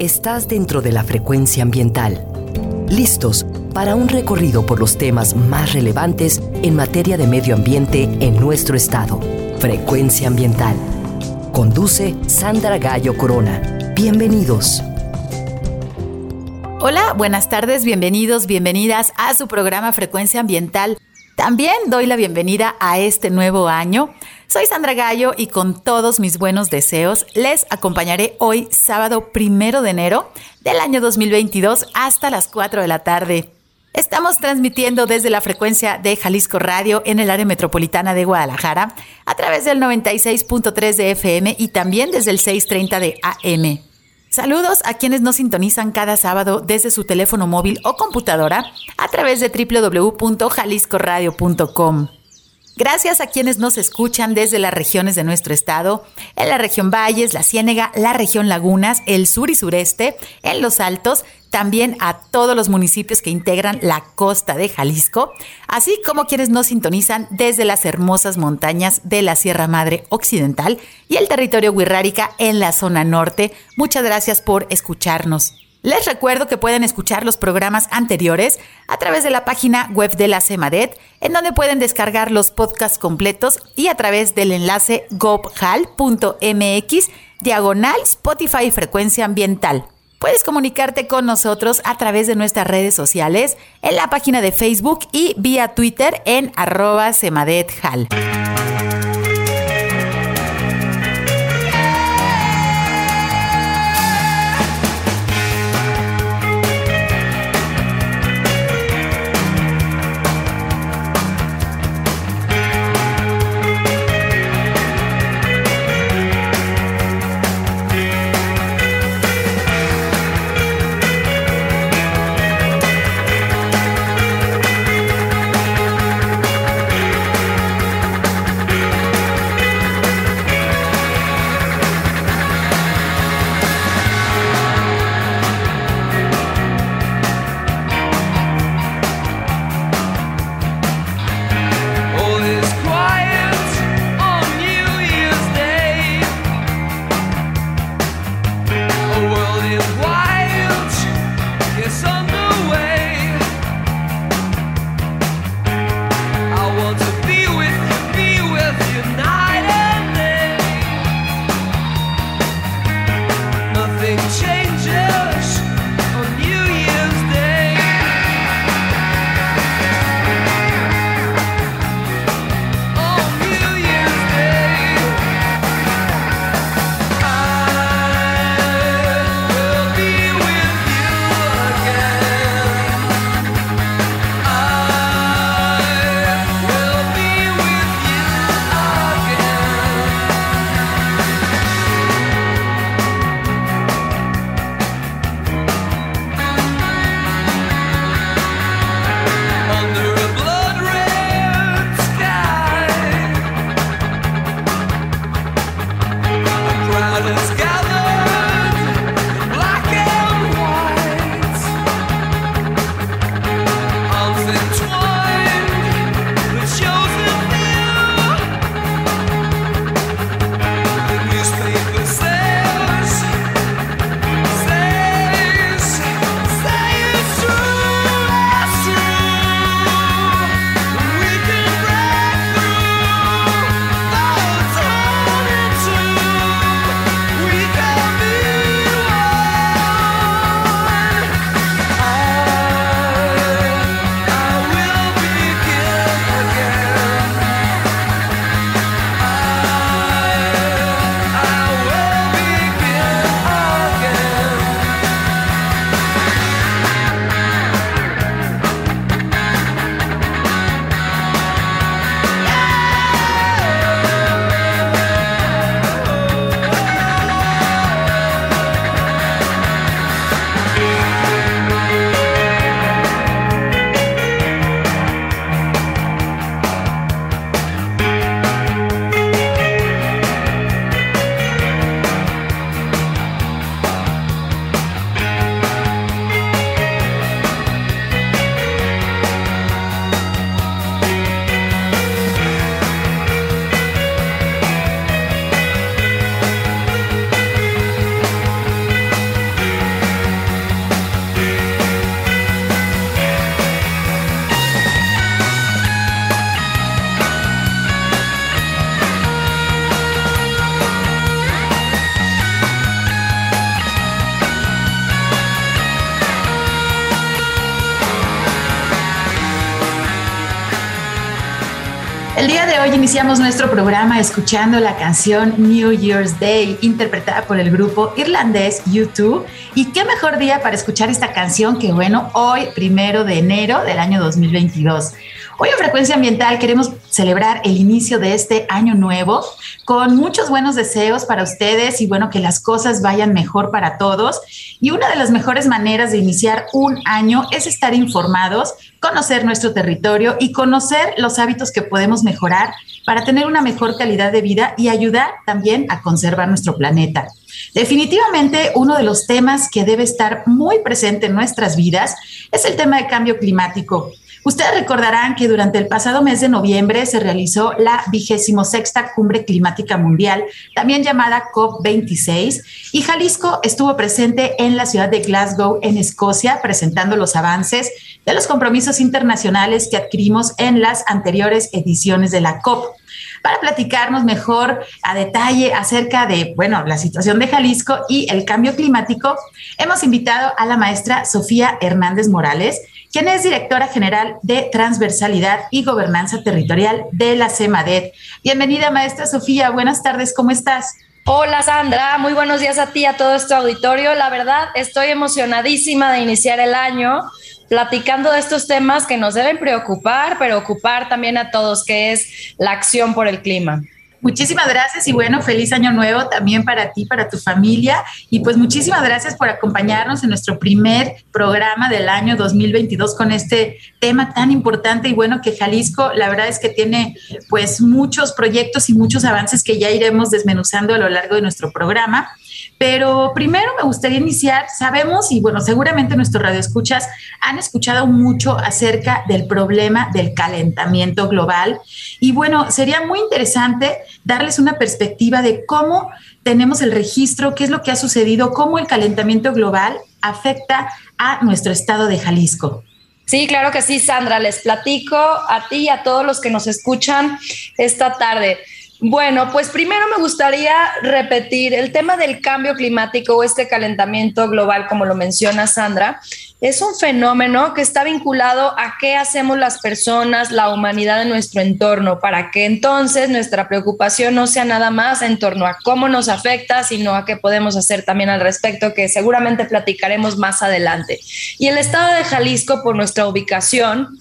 Estás dentro de la frecuencia ambiental. Listos para un recorrido por los temas más relevantes en materia de medio ambiente en nuestro estado. Frecuencia ambiental. Conduce Sandra Gallo Corona. Bienvenidos. Hola, buenas tardes, bienvenidos, bienvenidas a su programa Frecuencia Ambiental. También doy la bienvenida a este nuevo año. Soy Sandra Gallo y con todos mis buenos deseos les acompañaré hoy sábado primero de enero del año 2022 hasta las 4 de la tarde. Estamos transmitiendo desde la frecuencia de Jalisco Radio en el área metropolitana de Guadalajara a través del 96.3 de FM y también desde el 630 de AM. Saludos a quienes nos sintonizan cada sábado desde su teléfono móvil o computadora a través de www.jaliscoradio.com. Gracias a quienes nos escuchan desde las regiones de nuestro estado, en la región Valles, la Ciénega, la región Lagunas, el sur y sureste, en los Altos, también a todos los municipios que integran la costa de Jalisco, así como quienes nos sintonizan desde las hermosas montañas de la Sierra Madre Occidental y el territorio Huirrárica en la zona norte. Muchas gracias por escucharnos. Les recuerdo que pueden escuchar los programas anteriores a través de la página web de la CEMADET, en donde pueden descargar los podcasts completos y a través del enlace gobhal.mx diagonal Spotify Frecuencia Ambiental. Puedes comunicarte con nosotros a través de nuestras redes sociales, en la página de Facebook y vía Twitter en arroba semadethal. Iniciamos nuestro programa escuchando la canción New Year's Day, interpretada por el grupo irlandés YouTube. Y qué mejor día para escuchar esta canción que, bueno, hoy, primero de enero del año 2022. Hoy en Frecuencia Ambiental queremos celebrar el inicio de este año nuevo con muchos buenos deseos para ustedes y bueno, que las cosas vayan mejor para todos. Y una de las mejores maneras de iniciar un año es estar informados, conocer nuestro territorio y conocer los hábitos que podemos mejorar para tener una mejor calidad de vida y ayudar también a conservar nuestro planeta. Definitivamente uno de los temas que debe estar muy presente en nuestras vidas es el tema de cambio climático. Ustedes recordarán que durante el pasado mes de noviembre se realizó la vigésimo sexta Cumbre Climática Mundial, también llamada COP26, y Jalisco estuvo presente en la ciudad de Glasgow, en Escocia, presentando los avances de los compromisos internacionales que adquirimos en las anteriores ediciones de la COP. Para platicarnos mejor a detalle acerca de, bueno, la situación de Jalisco y el cambio climático, hemos invitado a la maestra Sofía Hernández Morales, quien es directora general de Transversalidad y Gobernanza Territorial de la CEMADET. Bienvenida, maestra Sofía. Buenas tardes, ¿cómo estás? Hola Sandra, muy buenos días a ti y a todo este auditorio. La verdad, estoy emocionadísima de iniciar el año platicando de estos temas que nos deben preocupar, pero ocupar también a todos, que es la acción por el clima. Muchísimas gracias y bueno, feliz año nuevo también para ti, para tu familia. Y pues muchísimas gracias por acompañarnos en nuestro primer programa del año 2022 con este tema tan importante y bueno que Jalisco, la verdad es que tiene pues muchos proyectos y muchos avances que ya iremos desmenuzando a lo largo de nuestro programa. Pero primero me gustaría iniciar, sabemos y bueno, seguramente nuestros radioescuchas han escuchado mucho acerca del problema del calentamiento global y bueno, sería muy interesante darles una perspectiva de cómo tenemos el registro, qué es lo que ha sucedido, cómo el calentamiento global afecta a nuestro estado de Jalisco. Sí, claro que sí, Sandra. Les platico a ti y a todos los que nos escuchan esta tarde. Bueno, pues primero me gustaría repetir el tema del cambio climático o este calentamiento global, como lo menciona Sandra, es un fenómeno que está vinculado a qué hacemos las personas, la humanidad en nuestro entorno, para que entonces nuestra preocupación no sea nada más en torno a cómo nos afecta, sino a qué podemos hacer también al respecto, que seguramente platicaremos más adelante. Y el estado de Jalisco, por nuestra ubicación,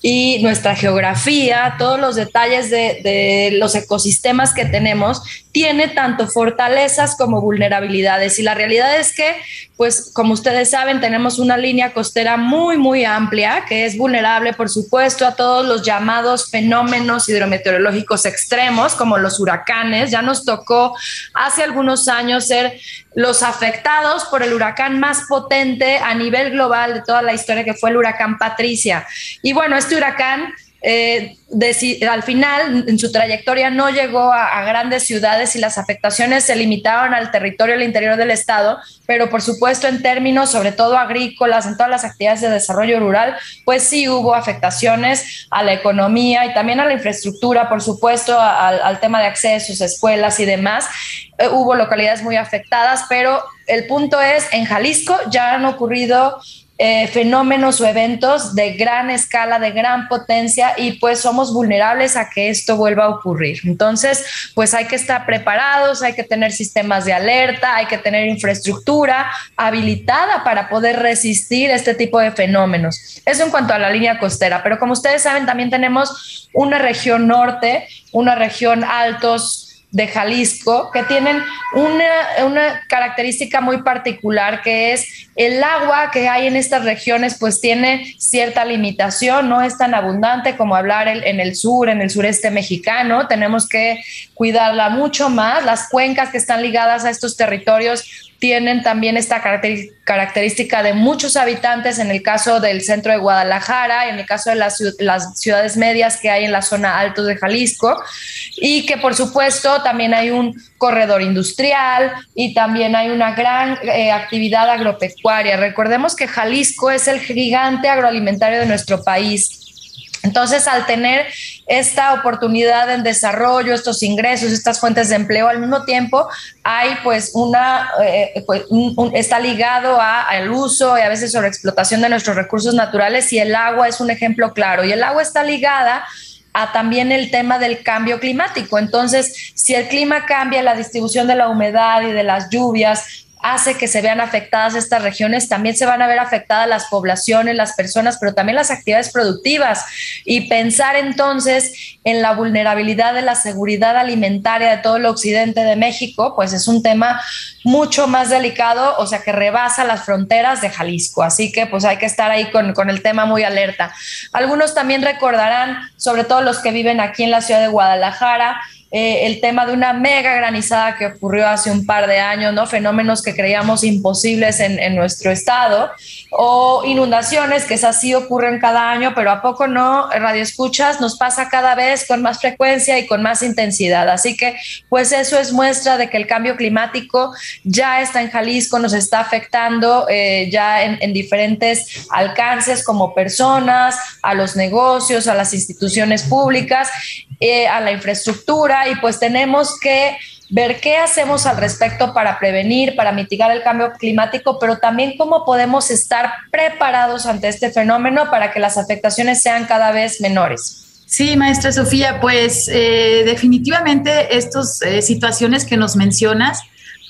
y nuestra geografía, todos los detalles de, los ecosistemas que tenemos, tiene tanto fortalezas como vulnerabilidades. Y la realidad es que, pues como ustedes saben, tenemos una línea costera muy, muy amplia, que es vulnerable, por supuesto, a todos los llamados fenómenos hidrometeorológicos extremos, como los huracanes. Ya nos tocó hace algunos años ser los afectados por el huracán más potente a nivel global de toda la historia, que fue el huracán Patricia. Y bueno, este huracán eh, al final en su trayectoria no llegó a, grandes ciudades y las afectaciones se limitaron al territorio del interior del estado, pero por supuesto en términos sobre todo agrícolas, en todas las actividades de desarrollo rural, pues sí hubo afectaciones a la economía y también a la infraestructura, por supuesto al, tema de accesos, escuelas y demás. Eh, hubo localidades muy afectadas, pero el punto es, en Jalisco ya han ocurrido eh, fenómenos o eventos de gran escala, de gran potencia y pues somos vulnerables a que esto vuelva a ocurrir. Entonces, pues hay que estar preparados, hay que tener sistemas de alerta, hay que tener infraestructura habilitada para poder resistir este tipo de fenómenos. Eso en cuanto a la línea costera, pero como ustedes saben, también tenemos una región norte, una región altos de Jalisco que tienen una, una, característica muy particular que es el agua que hay en estas regiones pues tiene cierta limitación, no es tan abundante como hablar en el sur, en el sureste mexicano, tenemos que cuidarla mucho más, las cuencas que están ligadas a estos territorios tienen también esta característica de muchos habitantes en el caso del centro de Guadalajara, en el caso de las, ciudades medias que hay en la zona alto de Jalisco, y que por supuesto también hay un corredor industrial y también hay una gran eh, actividad agropecuaria. Recordemos que Jalisco es el gigante agroalimentario de nuestro país entonces, al tener esta oportunidad en desarrollo, estos ingresos, estas fuentes de empleo, al mismo tiempo hay pues una, eh, pues, está ligado al uso y a veces sobre explotación de nuestros recursos naturales y el agua es un ejemplo claro. Y el agua está ligada a también el tema del cambio climático. Entonces, si el clima cambia, la distribución de la humedad y de las lluvias, hace que se vean afectadas estas regiones, también se van a ver afectadas las poblaciones, las personas, pero también las actividades productivas. Y pensar entonces en la vulnerabilidad de la seguridad alimentaria de todo el occidente de México, pues es un tema mucho más delicado, o sea, que rebasa las fronteras de Jalisco. Así que pues hay que estar ahí con, con el tema muy alerta. Algunos también recordarán, sobre todo los que viven aquí en la ciudad de Guadalajara, eh, el tema de una mega granizada que ocurrió hace un par de años, ¿no? Fenómenos que creíamos imposibles en, nuestro estado, o inundaciones, que esas sí ocurren cada año, pero a poco no, Radio Escuchas nos pasa cada vez con más frecuencia y con más intensidad. Así que, pues eso es muestra de que el cambio climático ya está en Jalisco, nos está afectando eh, ya en, en diferentes alcances como personas, a los negocios, a las instituciones públicas, eh, a la infraestructura y pues tenemos que ver qué hacemos al respecto para prevenir, para mitigar el cambio climático, pero también cómo podemos estar preparados ante este fenómeno para que las afectaciones sean cada vez menores. Sí, maestra Sofía, pues eh, definitivamente estas eh, situaciones que nos mencionas,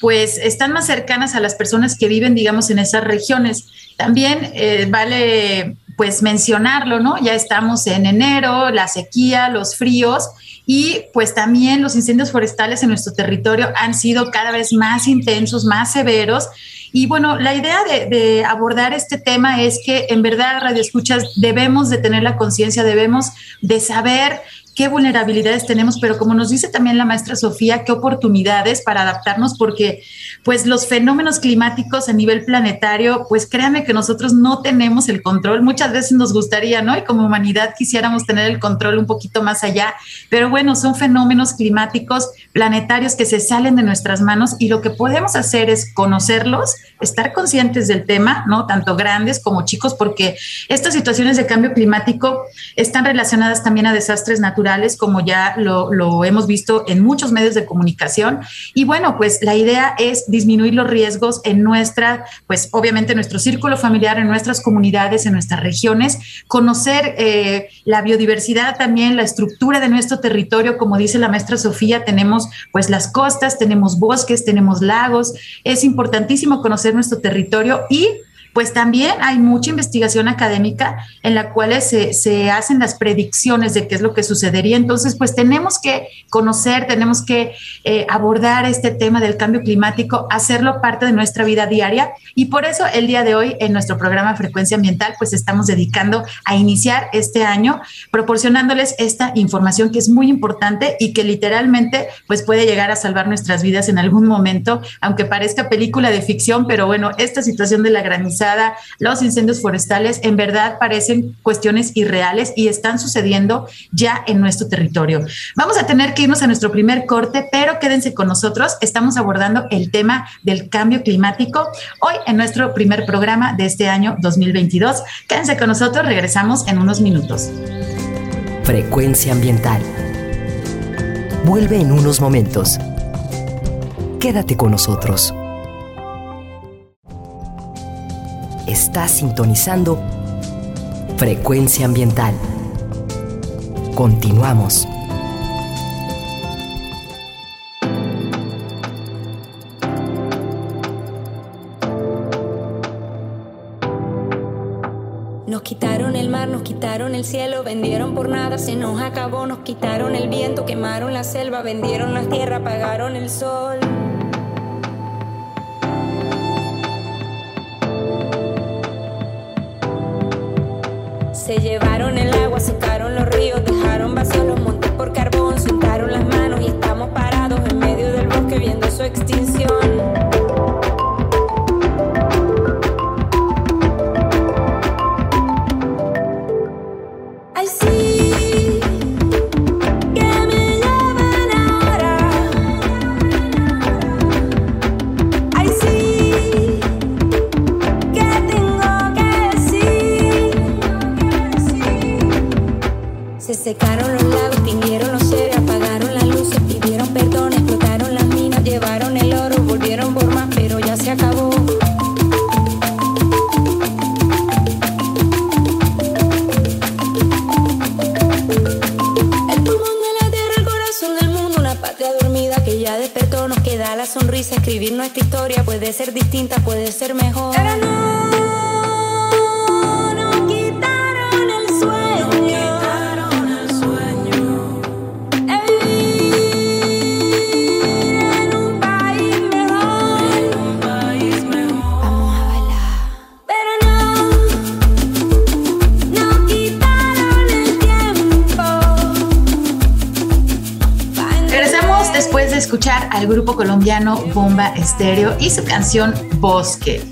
pues están más cercanas a las personas que viven, digamos, en esas regiones. También eh, vale pues mencionarlo, ¿no? Ya estamos en enero, la sequía, los fríos y pues también los incendios forestales en nuestro territorio han sido cada vez más intensos, más severos. Y bueno, la idea de, abordar este tema es que en verdad, Radio Escuchas, debemos de tener la conciencia, debemos de saber qué vulnerabilidades tenemos, pero como nos dice también la maestra Sofía, qué oportunidades para adaptarnos, porque pues los fenómenos climáticos a nivel planetario, pues créanme que nosotros no tenemos el control. Muchas veces nos gustaría, ¿no? Y como humanidad quisiéramos tener el control un poquito más allá, pero bueno, son fenómenos climáticos planetarios que se salen de nuestras manos y lo que podemos hacer es conocerlos, estar conscientes del tema, ¿no? Tanto grandes como chicos, porque estas situaciones de cambio climático están relacionadas también a desastres naturales como ya lo, lo, hemos visto en muchos medios de comunicación. Y bueno, pues la idea es disminuir los riesgos en nuestra, pues obviamente en nuestro círculo familiar, en nuestras comunidades, en nuestras regiones, conocer eh, la biodiversidad también, la estructura de nuestro territorio, como dice la maestra Sofía, tenemos pues las costas, tenemos bosques, tenemos lagos, es importantísimo conocer nuestro territorio y pues también hay mucha investigación académica en la cual se, se, hacen las predicciones de qué es lo que sucedería. Entonces, pues tenemos que conocer, tenemos que eh, abordar este tema del cambio climático, hacerlo parte de nuestra vida diaria. Y por eso el día de hoy en nuestro programa Frecuencia Ambiental, pues estamos dedicando a iniciar este año proporcionándoles esta información que es muy importante y que literalmente pues puede llegar a salvar nuestras vidas en algún momento, aunque parezca película de ficción, pero bueno, esta situación de la granizada los incendios forestales, en verdad parecen cuestiones irreales y están sucediendo ya en nuestro territorio. Vamos a tener que irnos a nuestro primer corte, pero quédense con nosotros. Estamos abordando el tema del cambio climático hoy en nuestro primer programa de este año 2022. Quédense con nosotros, regresamos en unos minutos. Frecuencia ambiental. Vuelve en unos momentos. Quédate con nosotros. Está sintonizando Frecuencia Ambiental. Continuamos. Nos quitaron el mar, nos quitaron el cielo, vendieron por nada, se nos acabó, nos quitaron el viento, quemaron la selva, vendieron la tierra, apagaron el sol. Se llevaron el agua, secaron los ríos, dejaron vacíos los montes por carbón, soltaron las manos y estamos parados en medio del bosque viendo su extinción. secaron. Al grupo colombiano Bomba Estéreo y su canción Bosque.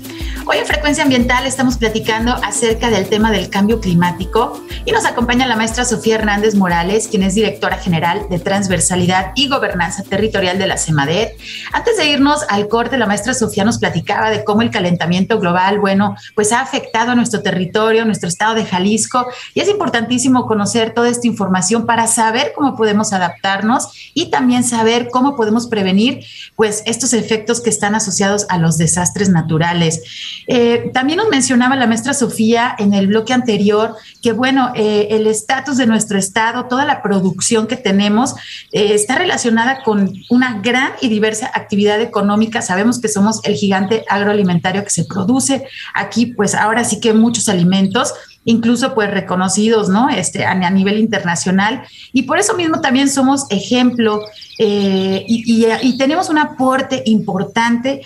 Hoy en Frecuencia Ambiental estamos platicando acerca del tema del cambio climático y nos acompaña la maestra Sofía Hernández Morales, quien es directora general de Transversalidad y Gobernanza Territorial de la CEMADET. Antes de irnos al corte, la maestra Sofía nos platicaba de cómo el calentamiento global, bueno, pues ha afectado a nuestro territorio, nuestro estado de Jalisco y es importantísimo conocer toda esta información para saber cómo podemos adaptarnos y también saber cómo podemos prevenir pues estos efectos que están asociados a los desastres naturales. Eh, también nos mencionaba la maestra Sofía en el bloque anterior que, bueno, eh, el estatus de nuestro estado, toda la producción que tenemos eh, está relacionada con una gran y diversa actividad económica. Sabemos que somos el gigante agroalimentario que se produce aquí, pues ahora sí que muchos alimentos incluso pues reconocidos, ¿no? Este, a, nivel internacional. Y por eso mismo también somos ejemplo y, tenemos un aporte importante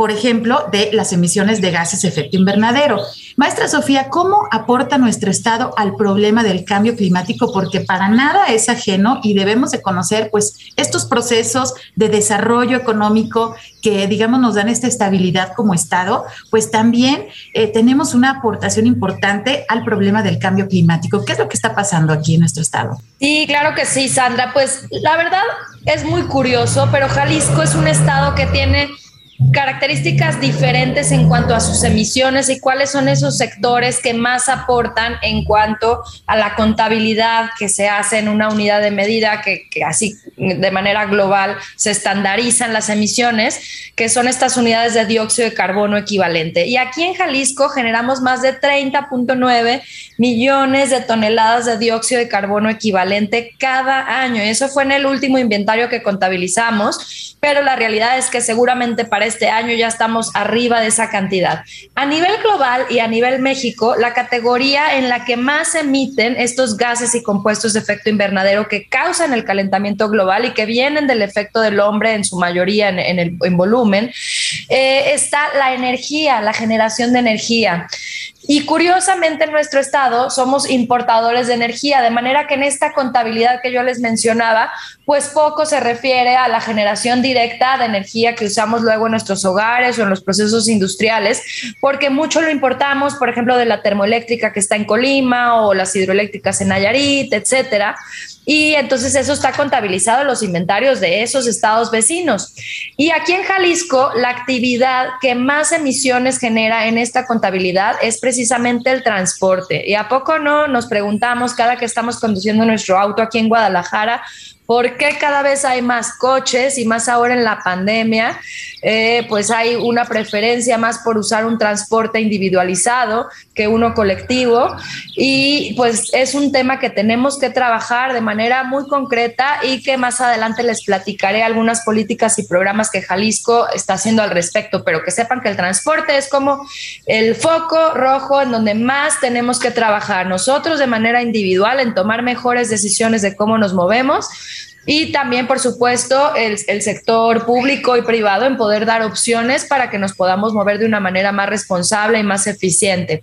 por ejemplo, de las emisiones de gases de efecto invernadero. Maestra Sofía, ¿cómo aporta nuestro Estado al problema del cambio climático? Porque para nada es ajeno y debemos de conocer pues estos procesos de desarrollo económico que digamos nos dan esta estabilidad como Estado, pues también eh, tenemos una aportación importante al problema del cambio climático. ¿Qué es lo que está pasando aquí en nuestro Estado? Sí, claro que sí, Sandra. Pues la verdad es muy curioso, pero Jalisco es un Estado que tiene características diferentes en cuanto a sus emisiones y cuáles son esos sectores que más aportan en cuanto a la contabilidad que se hace en una unidad de medida que, así de manera global se estandarizan las emisiones, que son estas unidades de dióxido de carbono equivalente. Y aquí en Jalisco generamos más de 30.9 millones de toneladas de dióxido de carbono equivalente cada año. Eso fue en el último inventario que contabilizamos, pero la realidad es que seguramente para este año ya estamos arriba de esa cantidad. A nivel global y a nivel México, la categoría en la que más emiten estos gases y compuestos de efecto invernadero que causan el calentamiento global y que vienen del efecto del hombre en su mayoría en, el volumen, eh, está la energía, la generación de energía. Y curiosamente en nuestro estado somos importadores de energía, de manera que en esta contabilidad que yo les mencionaba, pues poco se refiere a la generación directa de energía que usamos luego en nuestros hogares o en los procesos industriales, porque mucho lo importamos, por ejemplo, de la termoeléctrica que está en Colima o las hidroeléctricas en Nayarit, etcétera y entonces eso está contabilizado en los inventarios de esos estados vecinos. Y aquí en Jalisco, la actividad que más emisiones genera en esta contabilidad es precisamente el transporte. Y a poco no nos preguntamos cada que estamos conduciendo nuestro auto aquí en Guadalajara, ¿Por qué cada vez hay más coches y más ahora en la pandemia? Eh, pues hay una preferencia más por usar un transporte individualizado que uno colectivo. Y pues es un tema que tenemos que trabajar de manera muy concreta y que más adelante les platicaré algunas políticas y programas que Jalisco está haciendo al respecto, pero que sepan que el transporte es como el foco rojo en donde más tenemos que trabajar nosotros de manera individual en tomar mejores decisiones de cómo nos movemos y también, por supuesto, el, sector público y privado en poder dar opciones para que nos podamos mover de una manera más responsable y más eficiente.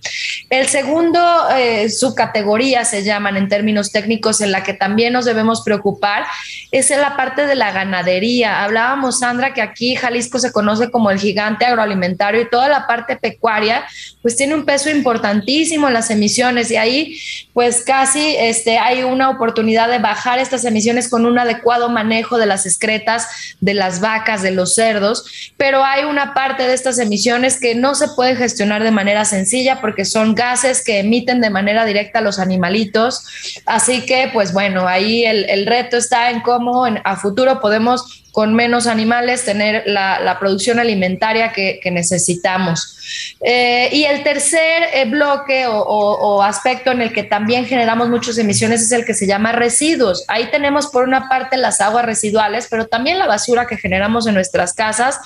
El segundo eh, subcategoría se llaman en términos técnicos en la que también nos debemos preocupar es en la parte de la ganadería. Hablábamos, Sandra, que aquí Jalisco se conoce como el gigante agroalimentario y toda la parte pecuaria, pues tiene un peso importantísimo en las emisiones y ahí, pues casi este, hay una oportunidad de bajar estas emisiones con una adecuado manejo de las excretas de las vacas, de los cerdos, pero hay una parte de estas emisiones que no se puede gestionar de manera sencilla porque son gases que emiten de manera directa los animalitos. Así que, pues bueno, ahí el, reto está en cómo a futuro podemos con menos animales, tener la, producción alimentaria que, necesitamos. Eh, y el tercer eh, bloque o, aspecto en el que también generamos muchas emisiones es el que se llama residuos. Ahí tenemos por una parte las aguas residuales, pero también la basura que generamos en nuestras casas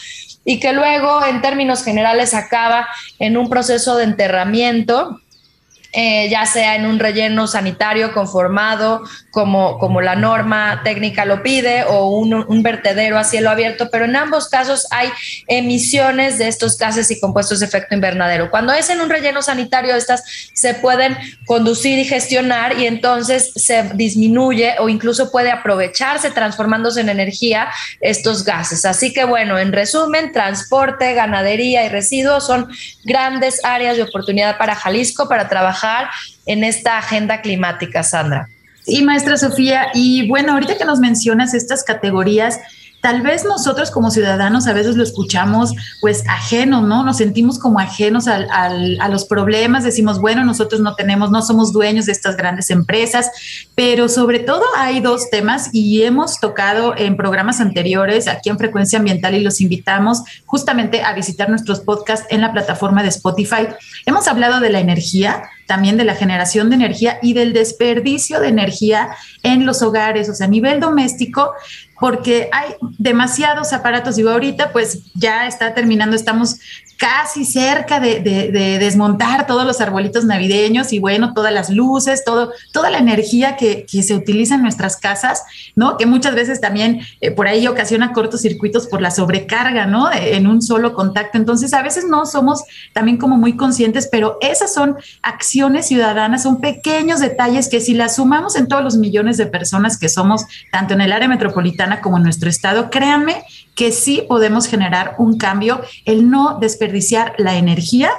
y que luego en términos generales acaba en un proceso de enterramiento eh, ya sea en un relleno sanitario conformado como, como la norma técnica lo pide o un, vertedero a cielo abierto, pero en ambos casos hay emisiones de estos gases y compuestos de efecto invernadero. Cuando es en un relleno sanitario, estas se pueden conducir y gestionar y entonces se disminuye o incluso puede aprovecharse transformándose en energía estos gases. Así que bueno, en resumen, transporte, ganadería y residuos son grandes áreas de oportunidad para Jalisco para trabajar en esta agenda climática, Sandra. Sí, maestra Sofía. Y bueno, ahorita que nos mencionas estas categorías, tal vez nosotros como ciudadanos a veces lo escuchamos pues ajeno, ¿no? Nos sentimos como ajenos al, a los problemas, decimos, bueno, nosotros no tenemos, no somos dueños de estas grandes empresas, pero sobre todo hay dos temas y hemos tocado en programas anteriores aquí en Frecuencia Ambiental y los invitamos justamente a visitar nuestros podcasts en la plataforma de Spotify. Hemos hablado de la energía, también de la generación de energía y del desperdicio de energía en los hogares, o sea, a nivel doméstico, porque hay demasiados aparatos. Digo, ahorita pues ya está terminando, estamos casi cerca de, desmontar todos los arbolitos navideños y bueno, todas las luces, todo, toda la energía que, se utiliza en nuestras casas, ¿no? Que muchas veces también eh, por ahí ocasiona cortocircuitos por la sobrecarga, ¿no? En un solo contacto. Entonces, a veces no somos también como muy conscientes, pero esas son acciones ciudadanas, son pequeños detalles que si las sumamos en todos los millones de personas que somos, tanto en el área metropolitana como en nuestro estado, créanme que sí podemos generar un cambio, el no desperdiciar la energía.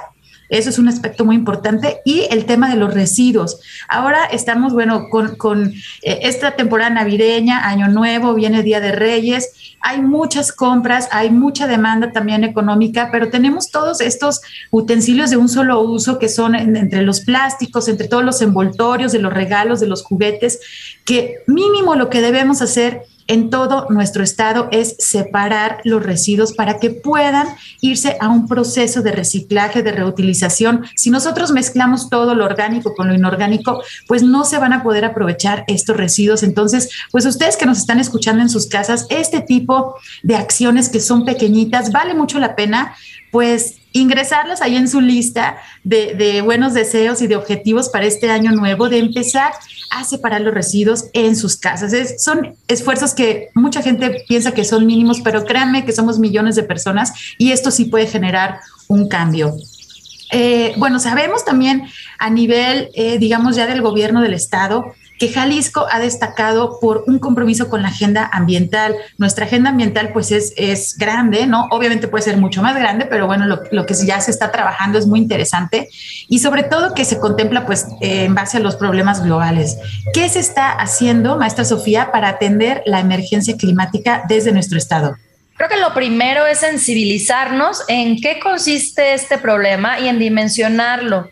Eso es un aspecto muy importante. Y el tema de los residuos. Ahora estamos, bueno, con, eh, esta temporada navideña, Año Nuevo, viene Día de Reyes. Hay muchas compras, hay mucha demanda también económica, pero tenemos todos estos utensilios de un solo uso que son entre los plásticos, entre todos los envoltorios de los regalos, de los juguetes, que mínimo lo que debemos hacer en todo nuestro estado es separar los residuos para que puedan irse a un proceso de reciclaje, de reutilización. Si nosotros mezclamos todo lo orgánico con lo inorgánico, pues no se van a poder aprovechar estos residuos. Entonces, pues ustedes que nos están escuchando en sus casas, este tipo de acciones que son pequeñitas, vale mucho la pena, pues ingresarlas ahí en su lista de, buenos deseos y de objetivos para este año nuevo, de empezar a separar los residuos en sus casas. son esfuerzos que mucha gente piensa que son mínimos, pero créanme que somos millones de personas y esto sí puede generar un cambio. Eh, bueno, sabemos también a nivel, eh, digamos, ya del gobierno del Estado, que Jalisco ha destacado por un compromiso con la agenda ambiental. Nuestra agenda ambiental pues es, es grande, ¿no? Obviamente puede ser mucho más grande, pero bueno, lo, lo que ya se está trabajando es muy interesante y sobre todo que se contempla pues en base a los problemas globales. ¿Qué se está haciendo, maestra Sofía, para atender la emergencia climática desde nuestro estado? Creo que lo primero es sensibilizarnos en qué consiste este problema y en dimensionarlo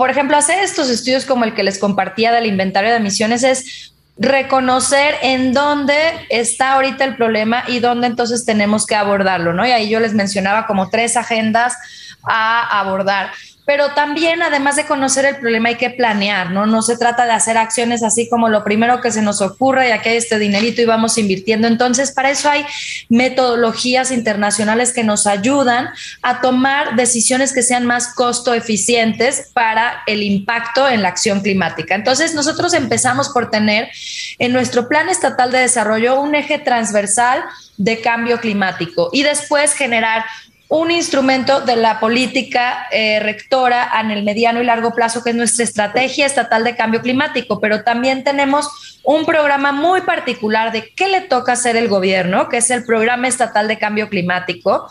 por ejemplo, hacer estos estudios como el que les compartía del inventario de emisiones es reconocer en dónde está ahorita el problema y dónde entonces tenemos que abordarlo, ¿no? Y ahí yo les mencionaba como tres agendas a abordar pero también además de conocer el problema hay que planear, ¿no? No se trata de hacer acciones así como lo primero que se nos ocurre y aquí hay este dinerito y vamos invirtiendo. Entonces, para eso hay metodologías internacionales que nos ayudan a tomar decisiones que sean más costo eficientes para el impacto en la acción climática. Entonces, nosotros empezamos por tener en nuestro plan estatal de desarrollo un eje transversal de cambio climático y después generar un instrumento de la política eh, rectora en el mediano y largo plazo, que es nuestra estrategia estatal de cambio climático, pero también tenemos un programa muy particular de qué le toca hacer el gobierno, que es el programa estatal de cambio climático.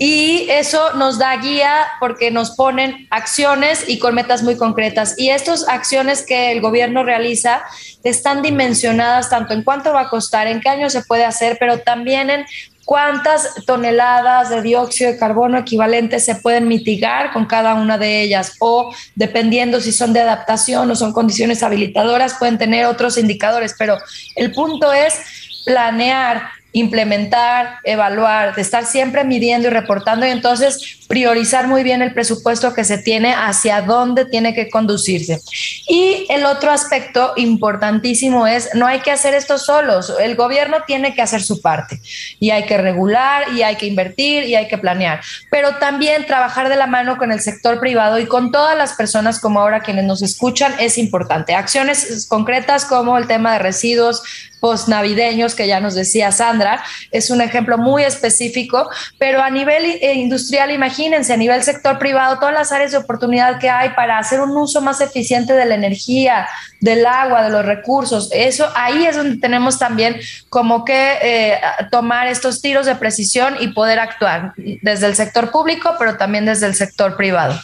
Y eso nos da guía porque nos ponen acciones y con metas muy concretas. Y estas acciones que el gobierno realiza están dimensionadas tanto en cuánto va a costar, en qué año se puede hacer, pero también en cuántas toneladas de dióxido de carbono equivalentes se pueden mitigar con cada una de ellas o dependiendo si son de adaptación o son condiciones habilitadoras pueden tener otros indicadores, pero el punto es planear implementar, evaluar, de estar siempre midiendo y reportando y entonces priorizar muy bien el presupuesto que se tiene hacia dónde tiene que conducirse. Y el otro aspecto importantísimo es, no hay que hacer esto solos, el gobierno tiene que hacer su parte y hay que regular y hay que invertir y hay que planear, pero también trabajar de la mano con el sector privado y con todas las personas como ahora quienes nos escuchan es importante. Acciones concretas como el tema de residuos, navideños que ya nos decía Sandra, es un ejemplo muy específico, pero a nivel eh, industrial, imagínense, a nivel sector privado, todas las áreas de oportunidad que hay para hacer un uso más eficiente de la energía, del agua, de los recursos, eso ahí es donde tenemos también como que eh, tomar estos tiros de precisión y poder actuar desde el sector público, pero también desde el sector privado.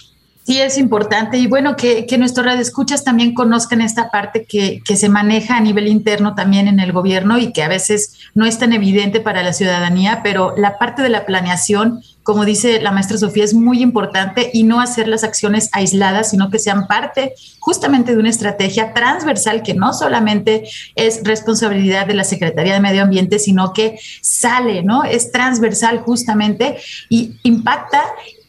Sí, es importante y bueno que, que nuestros radioescuchas también conozcan esta parte que, que, se maneja a nivel interno también en el gobierno y que a veces no es tan evidente para la ciudadanía, pero la parte de la planeación, como dice la maestra Sofía, es muy importante y no hacer las acciones aisladas, sino que sean parte justamente de una estrategia transversal que no solamente es responsabilidad de la Secretaría de Medio Ambiente, sino que sale, ¿no? Es transversal justamente y impacta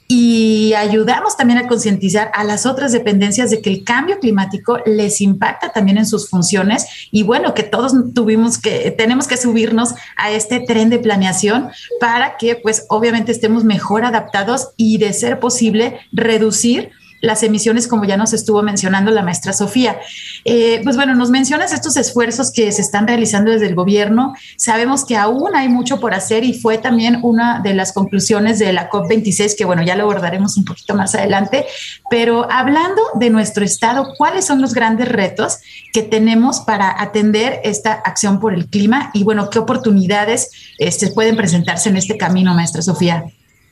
y ayudamos también a concientizar a las otras dependencias de que el cambio climático les impacta también en sus funciones. Y bueno, que todos tuvimos que, tenemos que subirnos a este tren de planeación para que pues obviamente estemos mejor adaptados y de ser posible reducir las emisiones, como ya nos estuvo mencionando la maestra Sofía. Eh, pues bueno, nos mencionas estos esfuerzos que se están realizando desde el gobierno. Sabemos que aún hay mucho por hacer y fue también una de las conclusiones de la COP26, que bueno, ya lo abordaremos un poquito más adelante. Pero hablando de nuestro estado, ¿cuáles son los grandes retos que tenemos para atender esta acción por el clima? Y bueno, ¿qué oportunidades este, pueden presentarse en este camino, maestra Sofía?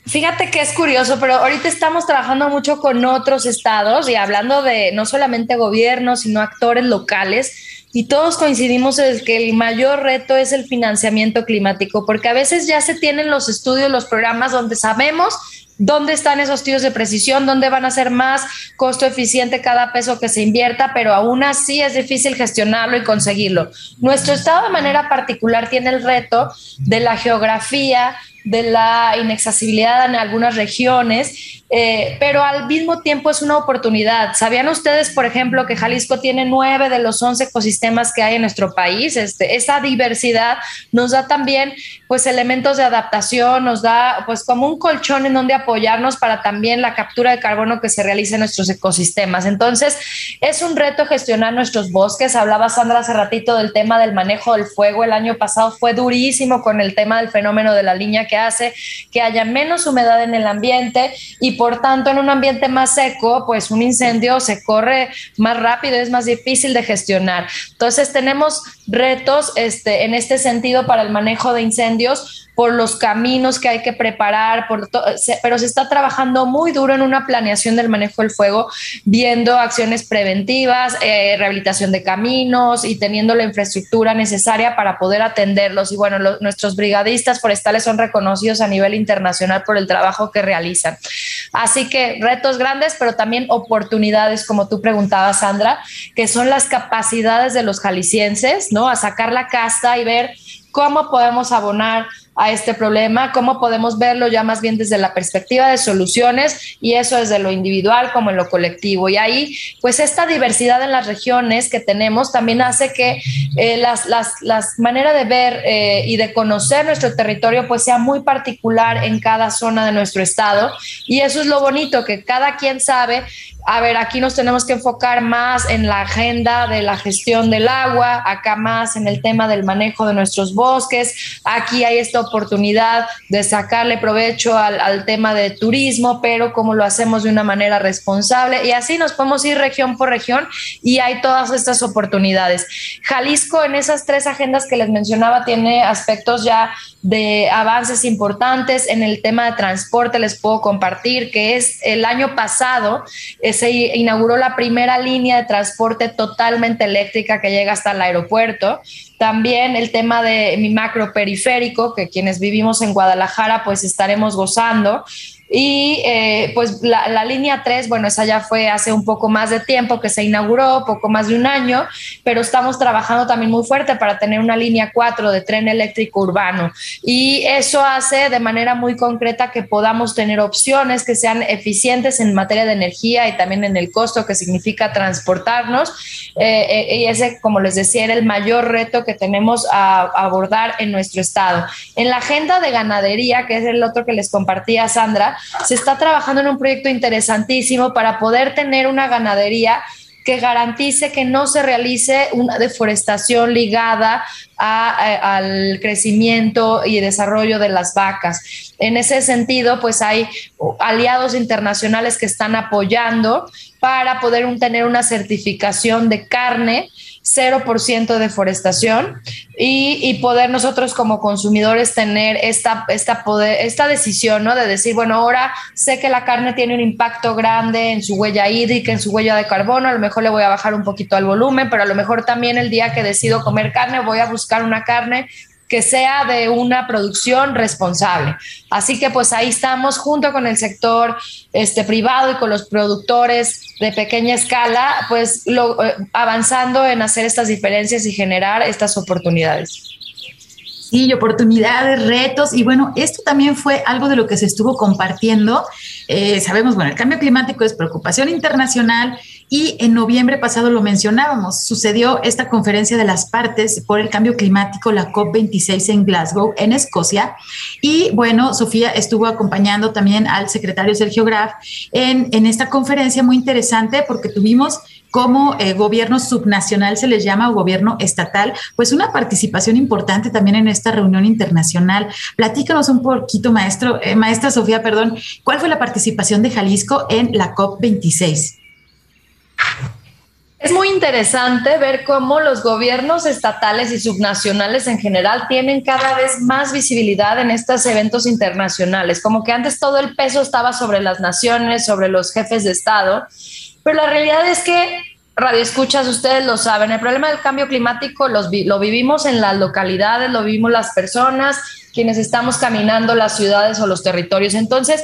Fíjate que es curioso, pero ahorita estamos trabajando mucho con otros estados y hablando de no solamente gobiernos, sino actores locales. Y todos coincidimos en que el mayor reto es el financiamiento climático, porque a veces ya se tienen los estudios, los programas donde sabemos dónde están esos tiros de precisión, dónde van a ser más costo eficiente cada peso que se invierta, pero aún así es difícil gestionarlo y conseguirlo. Nuestro estado de manera particular tiene el reto de la geografía, de la inaccesibilidad en algunas regiones eh, pero al mismo tiempo es una oportunidad. ¿Sabían ustedes, por ejemplo, que Jalisco tiene nueve de los once ecosistemas que hay en nuestro país? Este, esa diversidad nos da también pues elementos de adaptación, nos da pues como un colchón en donde apoyarnos para también la captura de carbono que se realiza en nuestros ecosistemas. Entonces, es un reto gestionar nuestros bosques. Hablaba Sandra hace ratito del tema del manejo del fuego. El año pasado fue durísimo con el tema del fenómeno de la línea hace que haya menos humedad en el ambiente y por tanto, en un ambiente más seco, pues un incendio se corre más rápido, es más difícil de gestionar. Entonces, tenemos retos este, en este sentido para el manejo de incendios por los caminos que hay que preparar, por pero se está trabajando muy duro en una planeación del manejo del fuego, viendo acciones preventivas, eh, rehabilitación de caminos y teniendo la infraestructura necesaria para poder atenderlos. Y bueno, nuestros brigadistas forestales son reconocidos a nivel internacional por el trabajo que realizan. Así que retos grandes, pero también oportunidades, como tú preguntabas, Sandra, que son las capacidades de los jaliscienses, ¿no? A sacar la casta y ver cómo podemos abonar a este problema, cómo podemos verlo ya más bien desde la perspectiva de soluciones y eso desde lo individual como en lo colectivo. Y ahí, pues esta diversidad en las regiones que tenemos también hace que eh, las, las, las maneras de ver eh, y de conocer nuestro territorio pues sea muy particular en cada zona de nuestro estado. Y eso es lo bonito, que cada quien sabe a ver, aquí nos tenemos que enfocar más en la agenda de la gestión del agua, acá más en el tema del manejo de nuestros bosques, aquí hay esta oportunidad de sacarle provecho al, tema de turismo, pero como lo hacemos de una manera responsable. Y así nos podemos ir región por región y hay todas estas oportunidades. Jalisco en esas tres agendas que les mencionaba tiene aspectos ya de avances importantes en el tema de transporte, les puedo compartir que es el año pasado se inauguró la primera línea de transporte totalmente eléctrica que llega hasta el aeropuerto. También el tema de mi macro periférico, que quienes vivimos en Guadalajara pues estaremos gozando Y eh, pues la, línea 3, bueno, esa ya fue hace un poco más de tiempo que se inauguró, poco más de un año, pero estamos trabajando también muy fuerte para tener una línea 4 de tren eléctrico urbano. Y eso hace de manera muy concreta que podamos tener opciones que sean eficientes en materia de energía y también en el costo que significa transportarnos. Eh, eh, y ese, como les decía, era el mayor reto que tenemos a, a abordar en nuestro estado. En la agenda de ganadería, que es el otro que les compartía Sandra, se está trabajando en un proyecto interesantísimo para poder tener una ganadería que garantice que no se realice una deforestación ligada al crecimiento y desarrollo de las vacas. En ese sentido, pues hay aliados internacionales que están apoyando para poder tener una certificación de carne 0% de deforestación y, poder nosotros como consumidores tener esta, esta, poder, esta decisión, ¿no? De decir, bueno, ahora sé que la carne tiene un impacto grande en su huella hídrica, en su huella de carbono, a lo mejor le voy a bajar un poquito al volumen, pero a lo mejor también el día que decido comer carne voy a buscar una carne que sea de una producción responsable. Así que pues ahí estamos junto con el sector este, privado y con los productores de pequeña escala, pues lo, eh, avanzando en hacer estas diferencias y generar estas oportunidades. Sí, oportunidades, retos. Y bueno, esto también fue algo de lo que se estuvo compartiendo. Eh, sabemos, bueno, el cambio climático es preocupación internacional y en noviembre pasado lo mencionábamos, sucedió esta conferencia de las partes por el cambio climático, la COP26 en Glasgow, en Escocia. Y bueno, Sofía estuvo acompañando también al secretario Sergio Graf en, en esta conferencia muy interesante porque tuvimos como eh, gobierno subnacional se les llama o gobierno estatal, pues una participación importante también en esta reunión internacional. Platícanos un poquito, maestro, eh, maestra Sofía, perdón, ¿cuál fue la participación de Jalisco en la COP26? Es muy interesante ver cómo los gobiernos estatales y subnacionales en general tienen cada vez más visibilidad en estos eventos internacionales, como que antes todo el peso estaba sobre las naciones, sobre los jefes de Estado, pero la realidad es que, radio escuchas, ustedes lo saben, el problema del cambio climático lo vivimos en las localidades, lo vivimos las personas, quienes estamos caminando las ciudades o los territorios. Entonces,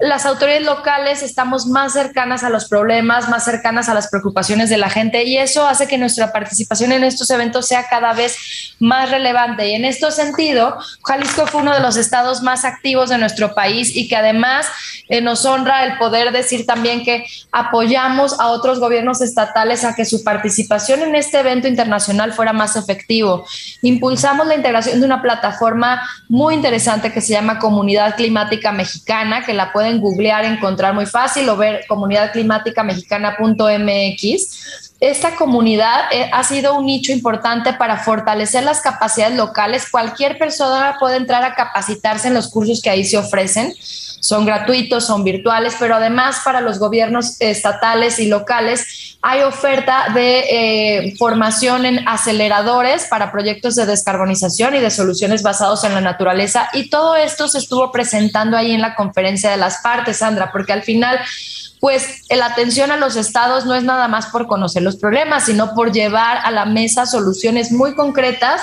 las autoridades locales estamos más cercanas a los problemas, más cercanas a las preocupaciones de la gente y eso hace que nuestra participación en estos eventos sea cada vez más relevante. Y en este sentido, Jalisco fue uno de los estados más activos de nuestro país y que además eh, nos honra el poder decir también que apoyamos a otros gobiernos estatales a que su participación en este evento internacional fuera más efectivo. Impulsamos la integración de una plataforma muy interesante que se llama Comunidad Climática Mexicana, que la pueden pueden googlear, encontrar muy fácil o ver comunidadclimáticamexicana.mx. Esta comunidad eh, ha sido un nicho importante para fortalecer las capacidades locales. Cualquier persona puede entrar a capacitarse en los cursos que ahí se ofrecen son gratuitos, son virtuales, pero además para los gobiernos estatales y locales hay oferta de eh, formación en aceleradores para proyectos de descarbonización y de soluciones basados en la naturaleza. Y todo esto se estuvo presentando ahí en la conferencia de las partes, Sandra, porque al final pues la atención a los estados no es nada más por conocer los problemas, sino por llevar a la mesa soluciones muy concretas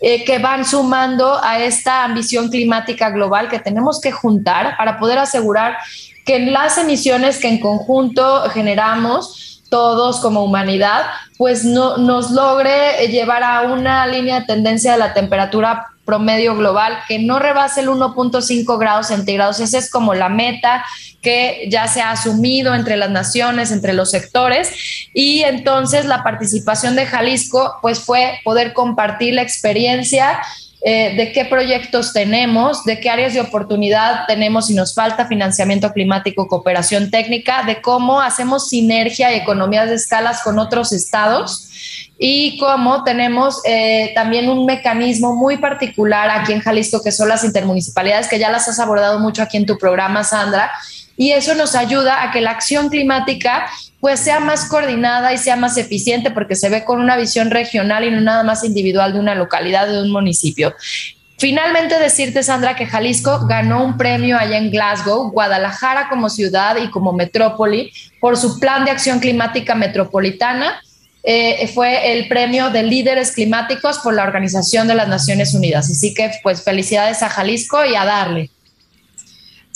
eh, que van sumando a esta ambición climática global que tenemos que juntar para poder asegurar que las emisiones que en conjunto generamos todos como humanidad, pues no, nos logre llevar a una línea de tendencia de la temperatura promedio global que no rebase el 1.5 grados centígrados. Esa es como la meta que ya se ha asumido entre las naciones, entre los sectores. Y entonces la participación de Jalisco pues fue poder compartir la experiencia eh, de qué proyectos tenemos, de qué áreas de oportunidad tenemos si nos falta financiamiento climático, cooperación técnica, de cómo hacemos sinergia y economías de escalas con otros estados y cómo tenemos eh, también un mecanismo muy particular aquí en Jalisco, que son las intermunicipalidades, que ya las has abordado mucho aquí en tu programa, Sandra, y eso nos ayuda a que la acción climática pues sea más coordinada y sea más eficiente porque se ve con una visión regional y no nada más individual de una localidad, de un municipio. Finalmente decirte, Sandra, que Jalisco ganó un premio allá en Glasgow, Guadalajara como ciudad y como metrópoli, por su plan de acción climática metropolitana. Eh, fue el premio de líderes climáticos por la Organización de las Naciones Unidas. Así que, pues, felicidades a Jalisco y a darle.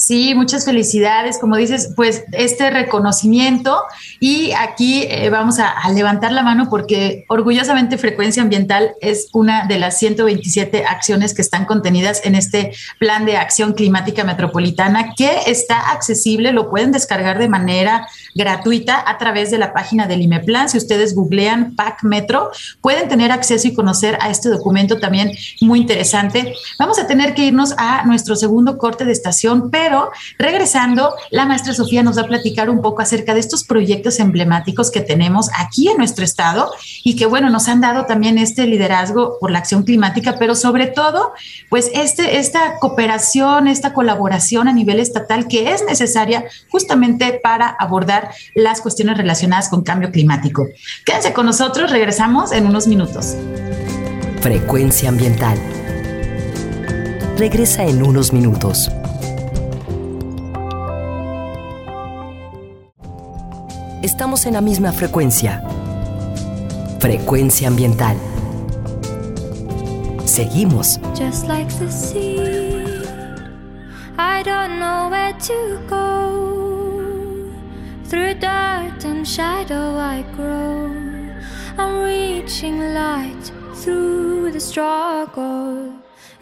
Sí, muchas felicidades. Como dices, pues este reconocimiento y aquí eh, vamos a, levantar la mano porque orgullosamente Frecuencia Ambiental es una de las 127 acciones que están contenidas en este plan de acción climática metropolitana que está accesible, lo pueden descargar de manera gratuita a través de la página del IMEPLAN. Si ustedes googlean PAC Metro, pueden tener acceso y conocer a este documento también muy interesante. Vamos a tener que irnos a nuestro segundo corte de estación, pero regresando, la maestra Sofía nos va a platicar un poco acerca de estos proyectos emblemáticos que tenemos aquí en nuestro estado y que, bueno, nos han dado también este liderazgo por la acción climática, pero sobre todo, pues este, esta cooperación, esta colaboración a nivel estatal que es necesaria justamente para abordar las cuestiones relacionadas con cambio climático. Quédense con nosotros, regresamos en unos minutos. Frecuencia ambiental. Regresa en unos minutos. Estamos en la misma frecuencia. Frecuencia ambiental. Seguimos. Just like the sea, I don't know where to go. Through dirt and shadow I grow. I'm reaching light through the struggle.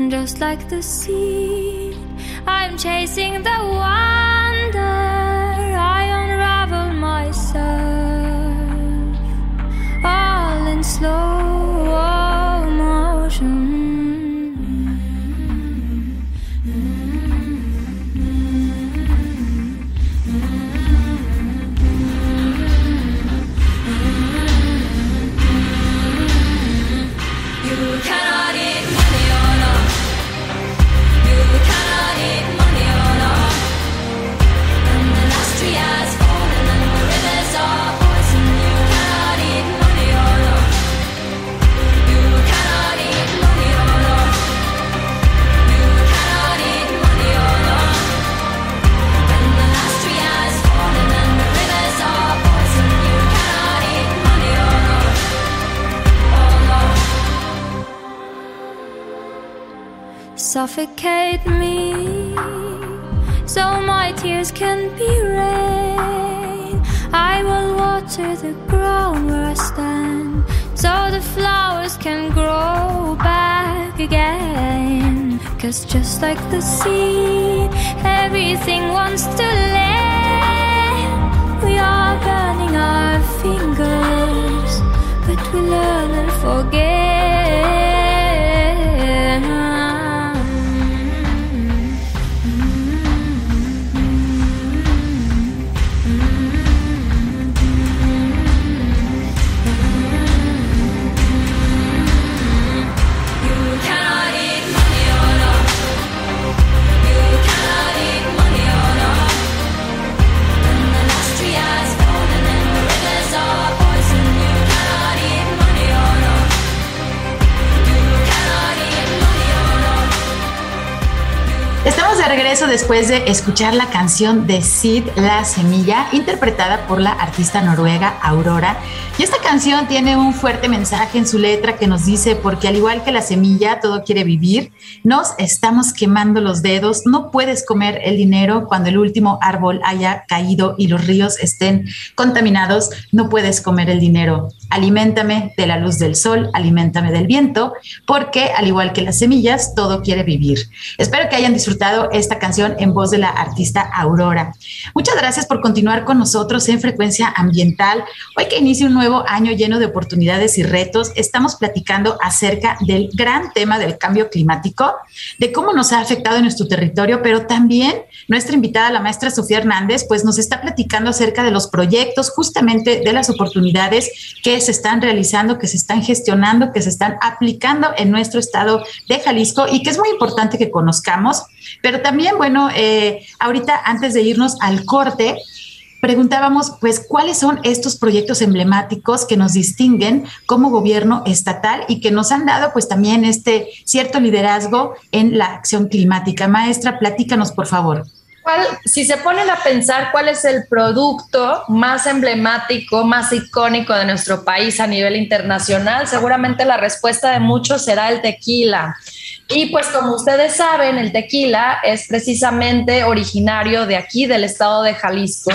Just like the sea, I'm chasing the wonder. All in slow suffocate me so my tears can be rain. I will water the ground where I stand so the flowers can grow back again. Cause just like the sea, everything wants to land. We are burning our fingers, but we learn and forget. Regreso después de escuchar la canción de Sid La Semilla, interpretada por la artista noruega Aurora. Y esta canción tiene un fuerte mensaje en su letra que nos dice, porque al igual que la semilla, todo quiere vivir, nos estamos quemando los dedos, no puedes comer el dinero cuando el último árbol haya caído y los ríos estén contaminados, no puedes comer el dinero. Aliméntame de la luz del sol, aliméntame del viento, porque al igual que las semillas, todo quiere vivir. Espero que hayan disfrutado esta canción en voz de la artista Aurora. Muchas gracias por continuar con nosotros en Frecuencia Ambiental. Hoy que inicia un nuevo año lleno de oportunidades y retos, estamos platicando acerca del gran tema del cambio climático, de cómo nos ha afectado en nuestro territorio, pero también nuestra invitada, la maestra Sofía Hernández, pues nos está platicando acerca de los proyectos, justamente de las oportunidades que se están realizando, que se están gestionando, que se están aplicando en nuestro estado de Jalisco y que es muy importante que conozcamos. Pero también, bueno, eh, ahorita antes de irnos al corte, preguntábamos, pues, cuáles son estos proyectos emblemáticos que nos distinguen como gobierno estatal y que nos han dado, pues, también este cierto liderazgo en la acción climática. Maestra, platícanos, por favor. si se ponen a pensar cuál es el producto más emblemático, más icónico de nuestro país a nivel internacional, seguramente la respuesta de muchos será el tequila. Y pues como ustedes saben, el tequila es precisamente originario de aquí, del estado de Jalisco,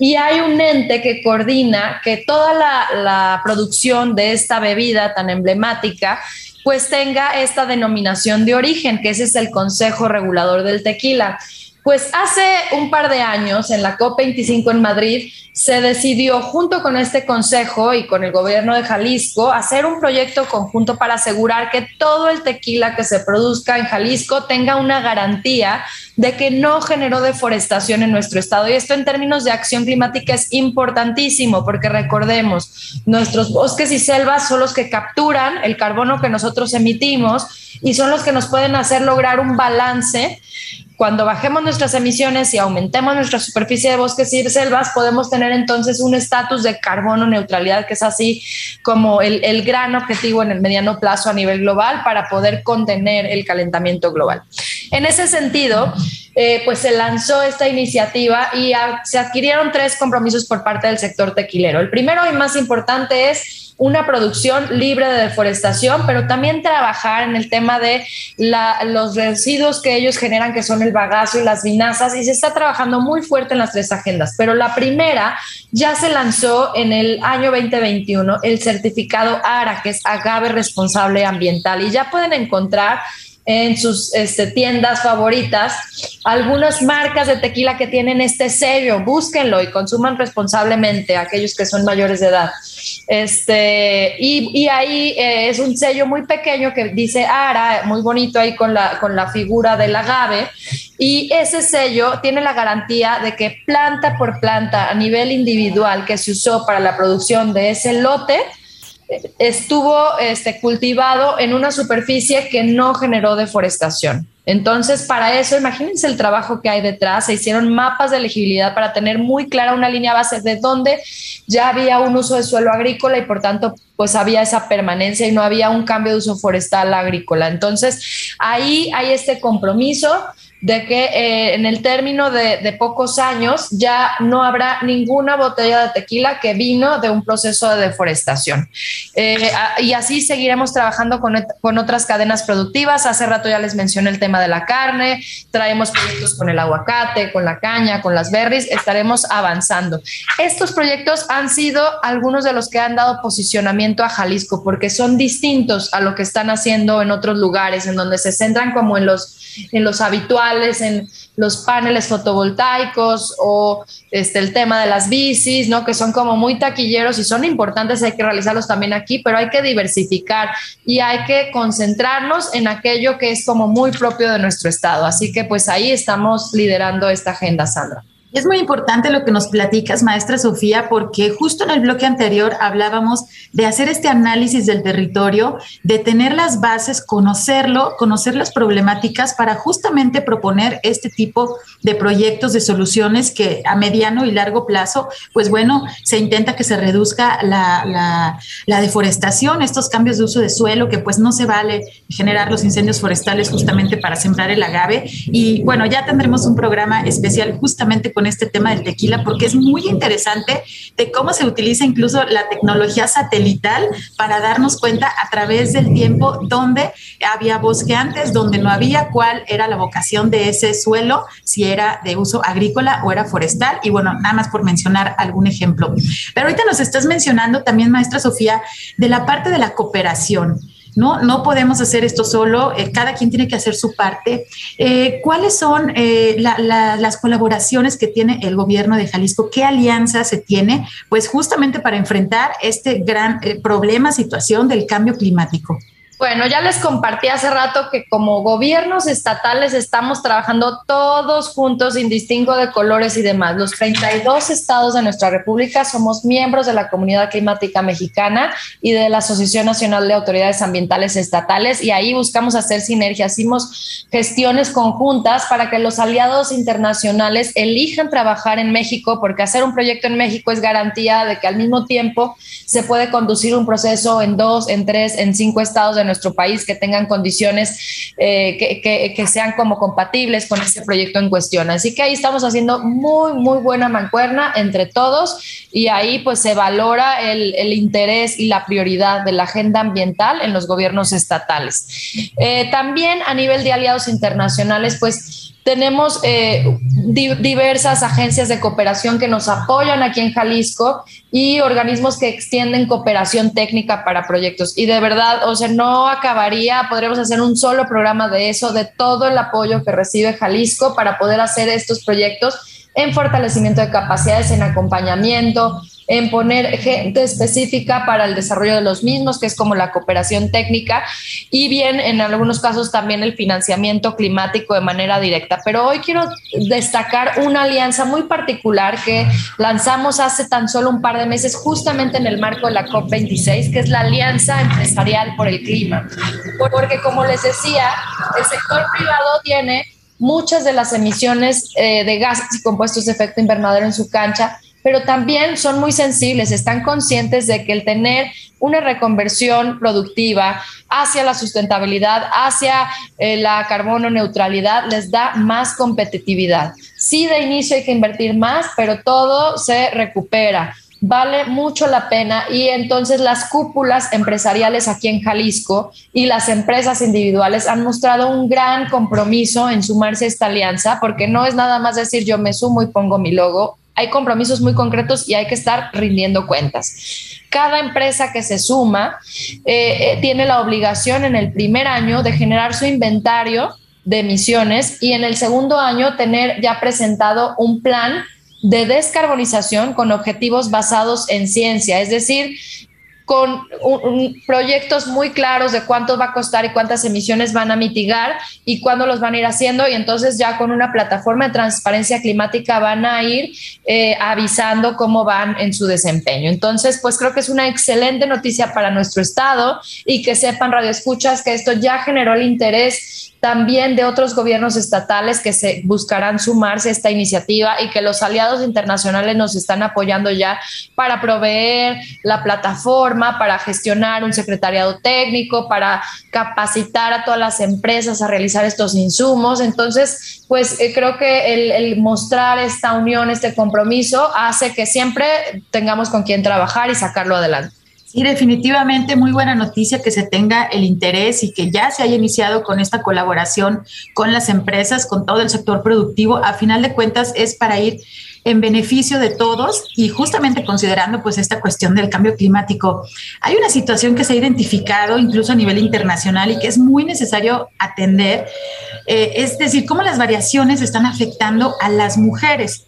y hay un ente que coordina que toda la, producción de esta bebida tan emblemática pues tenga esta denominación de origen, que ese es el Consejo Regulador del Tequila. Pues hace un par de años, en la COP25 en Madrid, se decidió junto con este consejo y con el gobierno de Jalisco hacer un proyecto conjunto para asegurar que todo el tequila que se produzca en Jalisco tenga una garantía de que no generó deforestación en nuestro estado. Y esto en términos de acción climática es importantísimo porque recordemos, nuestros bosques y selvas son los que capturan el carbono que nosotros emitimos y son los que nos pueden hacer lograr un balance cuando bajemos nuestras emisiones y aumentemos nuestra superficie de bosques y selvas, podemos tener entonces un estatus de carbono neutralidad, que es así como el, gran objetivo en el mediano plazo a nivel global para poder contener el calentamiento global. En ese sentido, eh, pues se lanzó esta iniciativa y se adquirieron tres compromisos por parte del sector tequilero. El primero y más importante es una producción libre de deforestación, pero también trabajar en el tema de los residuos que ellos generan, que son el bagazo y las vinazas, y se está trabajando muy fuerte en las tres agendas. Pero la primera ya se lanzó en el año 2021, el certificado ARA, que es Agave Responsable Ambiental, y ya pueden encontrar en sus este, tiendas favoritas algunas marcas de tequila que tienen este sello. Búsquenlo y consuman responsablemente aquellos que son mayores de edad. Este, y, ahí eh, es un sello muy pequeño que dice ARA, muy bonito ahí con la, con la figura del agave. Y ese sello tiene la garantía de que planta por planta a nivel individual que se usó para la producción de ese lote, estuvo este, cultivado en una superficie que no generó deforestación. Entonces, para eso, imagínense el trabajo que hay detrás. Se hicieron mapas de elegibilidad para tener muy clara una línea base de dónde ya había un uso de suelo agrícola y por tanto, pues había esa permanencia y no había un cambio de uso forestal agrícola. Entonces, ahí hay este compromiso de que eh, en el término de, pocos años ya no habrá ninguna botella de tequila que vino de un proceso de deforestación. Eh, y así seguiremos trabajando con, con, otras cadenas productivas. Hace rato ya les mencioné el tema de la carne, traemos proyectos con el aguacate, con la caña, con las berries, estaremos avanzando. Estos proyectos han sido algunos de los que han dado posicionamiento a Jalisco porque son distintos a lo que están haciendo en otros lugares, en donde se centran como en los en los habituales, en los paneles fotovoltaicos o este, el tema de las bicis, ¿no? que son como muy taquilleros y son importantes, hay que realizarlos también aquí, pero hay que diversificar y hay que concentrarnos en aquello que es como muy propio de nuestro estado. Así que pues ahí estamos liderando esta agenda, Sandra. Es muy importante lo que nos platicas, maestra Sofía, porque justo en el bloque anterior hablábamos de hacer este análisis del territorio, de tener las bases, conocerlo, conocer las problemáticas para justamente proponer este tipo de proyectos, de soluciones que a mediano y largo plazo, pues bueno, se intenta que se reduzca la, deforestación, estos cambios de uso de suelo, que pues no se vale generar los incendios forestales justamente para sembrar el agave. Y bueno, ya tendremos un programa especial justamente con este tema del tequila porque es muy interesante de cómo se utiliza incluso la tecnología satelital para darnos cuenta a través del tiempo dónde había bosque antes, dónde no había, cuál era la vocación de ese suelo, si era de uso agrícola o era forestal. Y bueno, nada más por mencionar algún ejemplo. Pero ahorita nos estás mencionando también, maestra Sofía, de la parte de la cooperación. ¿No? No podemos hacer esto solo, eh, cada quien tiene que hacer su parte. Eh, ¿Cuáles son eh, las colaboraciones que tiene el gobierno de Jalisco? ¿Qué alianza se tiene? Pues justamente para enfrentar este gran problema, situación del cambio climático. Bueno, ya les compartí hace rato que como gobiernos estatales estamos trabajando todos juntos, sin distingo de colores y demás. Los 32 estados de nuestra república somos miembros de la Comunidad Climática Mexicana y de la Asociación Nacional de Autoridades Ambientales Estatales y ahí buscamos hacer sinergias, hicimos gestiones conjuntas para que los aliados internacionales elijan trabajar en México, porque hacer un proyecto en México es garantía de que al mismo tiempo se puede conducir un proceso en dos, en tres, en cinco estados de nuestro país que tengan condiciones eh, que, que, sean como compatibles con este proyecto en cuestión. Así que ahí estamos haciendo muy, muy buena mancuerna entre todos y ahí pues se valora el, el interés y la prioridad de la agenda ambiental en los gobiernos estatales. Eh, también a nivel de aliados internacionales, pues tenemos eh, diversas agencias de cooperación que nos apoyan aquí en Jalisco y organismos que extienden cooperación técnica para proyectos. Y de verdad, o sea, no acabaría, podríamos hacer un solo programa de eso, de todo el apoyo que recibe Jalisco para poder hacer estos proyectos en fortalecimiento de capacidades, en acompañamiento, en poner gente específica para el desarrollo de los mismos, que es como la cooperación técnica, y bien, en algunos casos también el financiamiento climático de manera directa. Pero hoy quiero destacar una alianza muy particular que lanzamos hace tan solo un par de meses, justamente en el marco de la COP26, que es la Alianza Empresarial por el Clima. Porque como les decía, el sector privado tiene muchas de las emisiones eh, de gases y compuestos de efecto invernadero en su cancha pero también son muy sensibles, están conscientes de que el tener una reconversión productiva hacia la sustentabilidad, hacia eh, la carbono neutralidad, les da más competitividad. Sí, de inicio hay que invertir más, pero todo se recupera. Vale mucho la pena y entonces las cúpulas empresariales aquí en Jalisco y las empresas individuales han mostrado un gran compromiso en sumarse a esta alianza porque no es nada más decir yo me sumo y pongo mi logo, hay compromisos muy concretos y hay que estar rindiendo cuentas. Cada empresa que se suma eh, eh, tiene la obligación en el primer año de generar su inventario de emisiones y en el segundo año tener ya presentado un plan de descarbonización con objetivos basados en ciencia, es decir, con proyectos muy claros de cuánto va a costar y cuántas emisiones van a mitigar y cuándo los van a ir haciendo y entonces ya con una plataforma de transparencia climática van a ir eh, avisando cómo van en su desempeño. Entonces, pues creo que es una excelente noticia para nuestro estado y que sepan radioescuchas que esto ya generó el interés también de otros gobiernos estatales que se buscarán sumarse a esta iniciativa y que los aliados internacionales nos están apoyando ya para proveer la plataforma, para gestionar un secretariado técnico, para capacitar a todas las empresas a realizar estos insumos. Entonces, pues eh, creo que el, el mostrar esta unión, este compromiso, hace que siempre tengamos con quién trabajar y sacarlo adelante. Sí, definitivamente muy buena noticia que se tenga el interés y que ya se haya iniciado con esta colaboración con las empresas, con todo el sector productivo. A final de cuentas es para ir en beneficio de todos y justamente considerando pues esta cuestión del cambio climático. Hay una situación que se ha identificado incluso a nivel internacional y que es muy necesario atender, eh, es decir, cómo las variaciones están afectando a las mujeres.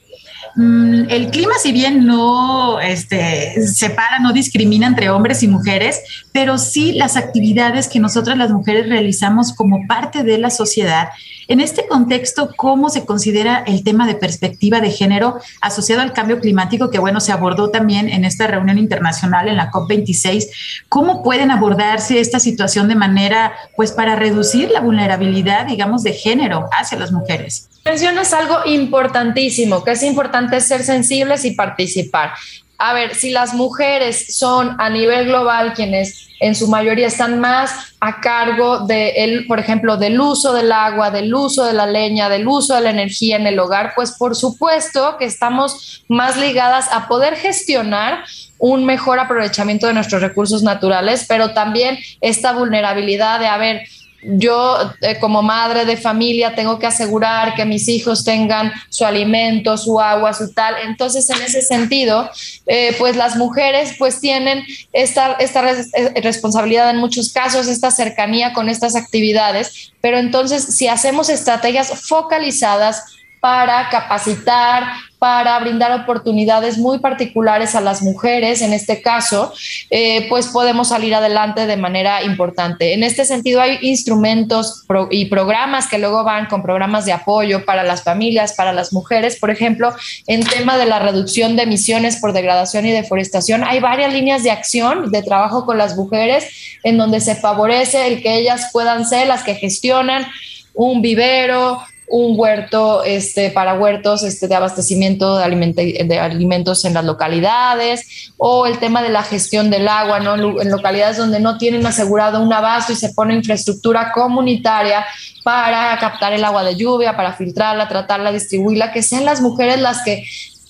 Mm, el clima, si bien no este, separa, no discrimina entre hombres y mujeres, pero sí las actividades que nosotras las mujeres realizamos como parte de la sociedad. En este contexto, ¿cómo se considera el tema de perspectiva de género asociado al cambio climático que, bueno, se abordó también en esta reunión internacional en la COP26? ¿Cómo pueden abordarse esta situación de manera, pues, para reducir la vulnerabilidad, digamos, de género hacia las mujeres? Mencionas algo importantísimo, que es importante ser sensibles y participar. A ver, si las mujeres son a nivel global quienes en su mayoría están más a cargo de el, por ejemplo, del uso del agua, del uso de la leña, del uso de la energía en el hogar, pues por supuesto que estamos más ligadas a poder gestionar un mejor aprovechamiento de nuestros recursos naturales, pero también esta vulnerabilidad de, haber yo eh, como madre de familia tengo que asegurar que mis hijos tengan su alimento, su agua, su tal. Entonces, en ese sentido, eh, pues las mujeres pues tienen esta, esta eh, responsabilidad en muchos casos, esta cercanía con estas actividades, pero entonces si hacemos estrategias focalizadas, para capacitar, para brindar oportunidades muy particulares a las mujeres, en este caso, eh, pues podemos salir adelante de manera importante. En este sentido, hay instrumentos y programas que luego van con programas de apoyo para las familias, para las mujeres. Por ejemplo, en tema de la reducción de emisiones por degradación y deforestación, hay varias líneas de acción de trabajo con las mujeres en donde se favorece el que ellas puedan ser las que gestionan un vivero, un huerto este, para huertos este, de abastecimiento de, de alimentos en las localidades o el tema de la gestión del agua, ¿no? En localidades donde no tienen asegurado un abasto y se pone infraestructura comunitaria para captar el agua de lluvia, para filtrarla, tratarla, distribuirla, que sean las mujeres las que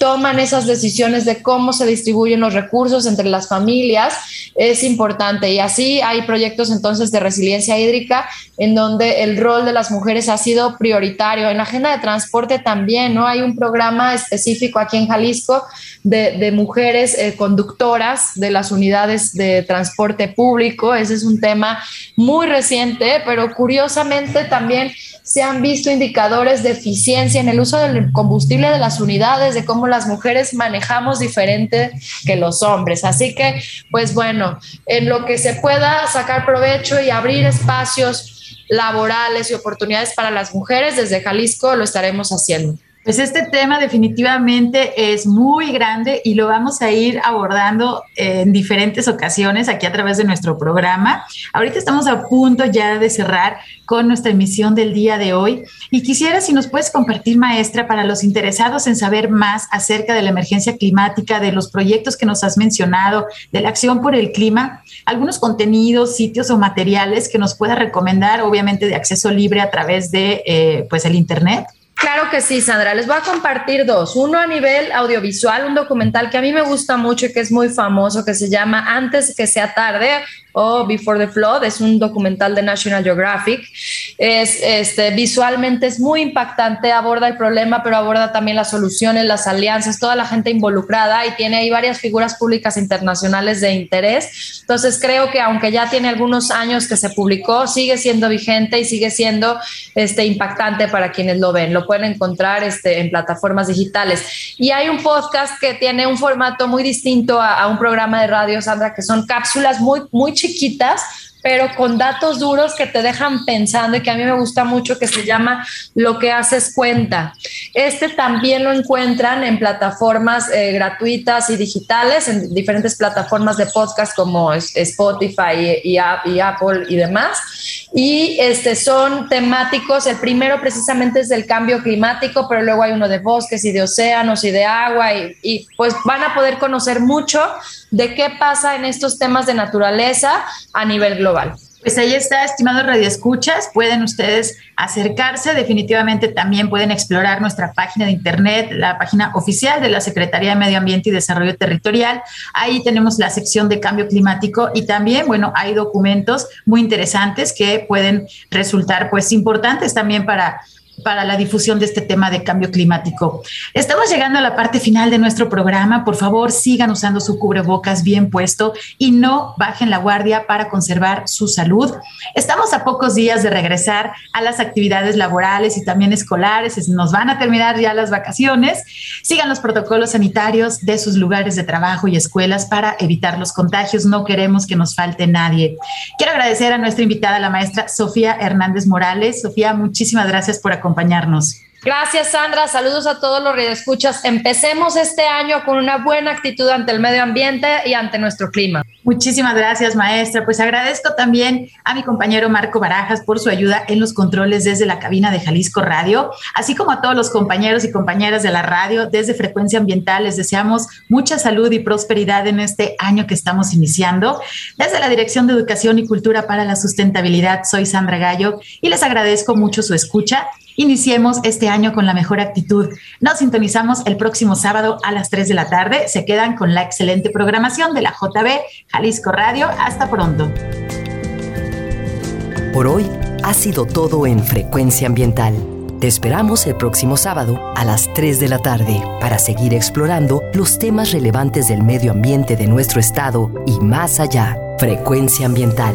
toman esas decisiones de cómo se distribuyen los recursos entre las familias es importante. Y así hay proyectos entonces de resiliencia hídrica en donde el rol de las mujeres ha sido prioritario. En la agenda de transporte también, ¿no? Hay un programa específico aquí en Jalisco de, mujeres eh, conductoras de las unidades de transporte público. Ese es un tema muy reciente, pero curiosamente también se han visto indicadores de eficiencia en el uso del combustible de las unidades, de cómo las mujeres manejamos diferente que los hombres. Así que, pues bueno, en lo que se pueda sacar provecho y abrir espacios laborales y oportunidades para las mujeres, desde Jalisco lo estaremos haciendo. Pues este tema definitivamente es muy grande y lo vamos a ir abordando en diferentes ocasiones aquí a través de nuestro programa. Ahorita estamos a punto ya de cerrar con nuestra emisión del día de hoy y quisiera si nos puedes compartir, maestra, para los interesados en saber más acerca de la emergencia climática, de los proyectos que nos has mencionado, de la acción por el clima, algunos contenidos, sitios o materiales que nos pueda recomendar, obviamente de acceso libre a través de eh, pues el Internet. Claro que sí, Sandra. Les voy a compartir dos. Uno a nivel audiovisual, un documental que a mí me gusta mucho y que es muy famoso, que se llama Antes que sea tarde o Before the Flood, es un documental de National Geographic. Es, este, visualmente es muy impactante, aborda el problema, pero aborda también las soluciones, las alianzas, toda la gente involucrada y tiene ahí varias figuras públicas internacionales de interés. Entonces creo que aunque ya tiene algunos años que se publicó, sigue siendo vigente y sigue siendo este, impactante para quienes lo ven. Lo pueden encontrar este, en plataformas digitales. Y hay un podcast que tiene un formato muy distinto a, a un programa de radio, Sandra, que son cápsulas muy, muy chiquitas, pero con datos duros que te dejan pensando y que a mí me gusta mucho, que se llama Lo que haces cuenta. Este también lo encuentran en plataformas eh, gratuitas y digitales, en diferentes plataformas de podcast como Spotify y, y, Apple y demás. Y este, son temáticos, el primero precisamente es del cambio climático, pero luego hay uno de bosques y de océanos y de agua y, y pues van a poder conocer mucho de qué pasa en estos temas de naturaleza a nivel global. Pues ahí está, estimados radioescuchas, pueden ustedes acercarse, definitivamente también pueden explorar nuestra página de internet, la página oficial de la Secretaría de Medio Ambiente y Desarrollo Territorial. Ahí tenemos la sección de cambio climático y también, bueno, hay documentos muy interesantes que pueden resultar pues importantes también para para la difusión de este tema de cambio climático. Estamos llegando a la parte final de nuestro programa. Por favor, sigan usando su cubrebocas bien puesto y no bajen la guardia para conservar su salud. Estamos a pocos días de regresar a las actividades laborales y también escolares. Nos van a terminar ya las vacaciones. Sigan los protocolos sanitarios de sus lugares de trabajo y escuelas para evitar los contagios. No queremos que nos falte nadie. Quiero agradecer a nuestra invitada, la maestra Sofía Hernández Morales. Sofía, muchísimas gracias por acompañarnos acompañarnos. Gracias, Sandra. Saludos a todos los escuchas. Empecemos este año con una buena actitud ante el medio ambiente y ante nuestro clima. Muchísimas gracias, maestra. Pues agradezco también a mi compañero Marco Barajas por su ayuda en los controles desde la cabina de Jalisco Radio, así como a todos los compañeros y compañeras de la radio desde Frecuencia Ambiental. Les deseamos mucha salud y prosperidad en este año que estamos iniciando. Desde la Dirección de Educación y Cultura para la Sustentabilidad, soy Sandra Gallo y les agradezco mucho su escucha Iniciemos este año con la mejor actitud. Nos sintonizamos el próximo sábado a las 3 de la tarde. Se quedan con la excelente programación de la JB Jalisco Radio. Hasta pronto. Por hoy ha sido todo en Frecuencia Ambiental. Te esperamos el próximo sábado a las 3 de la tarde para seguir explorando los temas relevantes del medio ambiente de nuestro estado y más allá. Frecuencia Ambiental,